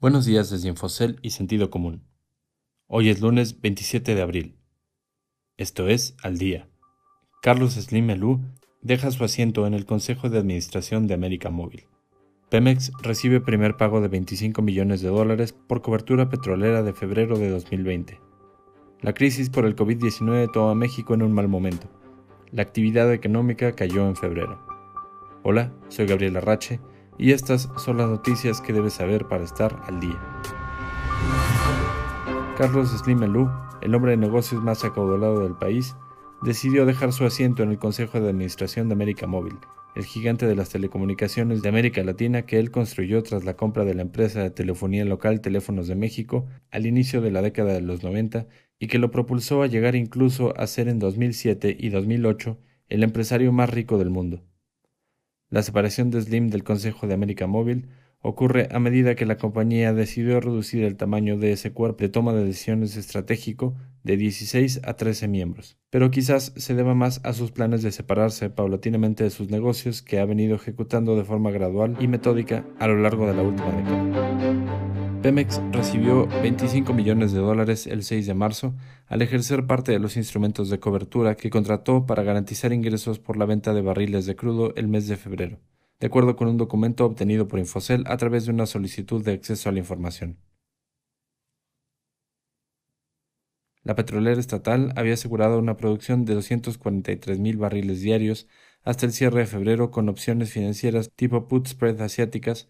Buenos días desde Infocel y Sentido Común. Hoy es lunes 27 de abril. Esto es Al Día. Carlos Slim Elú deja su asiento en el Consejo de Administración de América Móvil. Pemex recibe primer pago de 25 millones de dólares por cobertura petrolera de febrero de 2020. La crisis por el COVID-19 toma a México en un mal momento. La actividad económica cayó en febrero. Hola, soy Gabriel Arrache y estas son las noticias que debes saber para estar al día. Carlos Slim el hombre de negocios más acaudalado del país, decidió dejar su asiento en el Consejo de Administración de América Móvil, el gigante de las telecomunicaciones de América Latina que él construyó tras la compra de la empresa de telefonía local Teléfonos de México al inicio de la década de los 90 y que lo propulsó a llegar incluso a ser en 2007 y 2008 el empresario más rico del mundo. La separación de Slim del Consejo de América Móvil ocurre a medida que la compañía decidió reducir el tamaño de ese cuerpo de toma de decisiones estratégico de 16 a 13 miembros, pero quizás se deba más a sus planes de separarse paulatinamente de sus negocios que ha venido ejecutando de forma gradual y metódica a lo largo de la última década. Pemex recibió 25 millones de dólares el 6 de marzo al ejercer parte de los instrumentos de cobertura que contrató para garantizar ingresos por la venta de barriles de crudo el mes de febrero, de acuerdo con un documento obtenido por Infocel a través de una solicitud de acceso a la información. La petrolera estatal había asegurado una producción de 243 mil barriles diarios hasta el cierre de febrero con opciones financieras tipo put spread asiáticas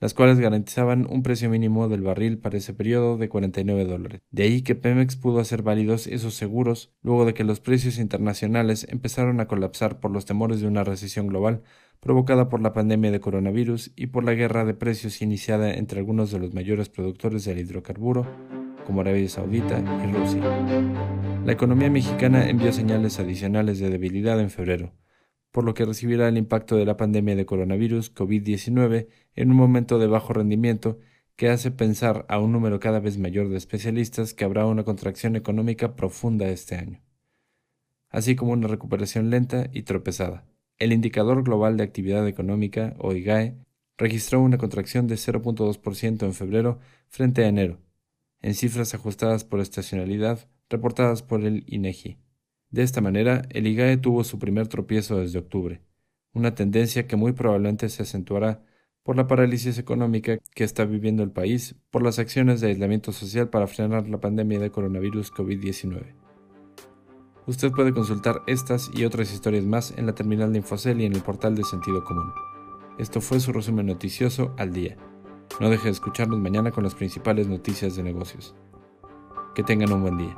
las cuales garantizaban un precio mínimo del barril para ese periodo de 49 dólares. De ahí que Pemex pudo hacer válidos esos seguros luego de que los precios internacionales empezaron a colapsar por los temores de una recesión global provocada por la pandemia de coronavirus y por la guerra de precios iniciada entre algunos de los mayores productores del hidrocarburo, como Arabia Saudita y Rusia. La economía mexicana envió señales adicionales de debilidad en febrero, por lo que recibirá el impacto de la pandemia de coronavirus COVID-19 en un momento de bajo rendimiento que hace pensar a un número cada vez mayor de especialistas que habrá una contracción económica profunda este año, así como una recuperación lenta y tropezada. El indicador global de actividad económica, o IGAE, registró una contracción de 0.2% en febrero frente a enero, en cifras ajustadas por estacionalidad reportadas por el INEGI. De esta manera, el IGAE tuvo su primer tropiezo desde octubre, una tendencia que muy probablemente se acentuará por la parálisis económica que está viviendo el país por las acciones de aislamiento social para frenar la pandemia de coronavirus COVID-19. Usted puede consultar estas y otras historias más en la terminal de Infocel y en el portal de Sentido Común. Esto fue su resumen noticioso al día. No deje de escucharnos mañana con las principales noticias de negocios. Que tengan un buen día.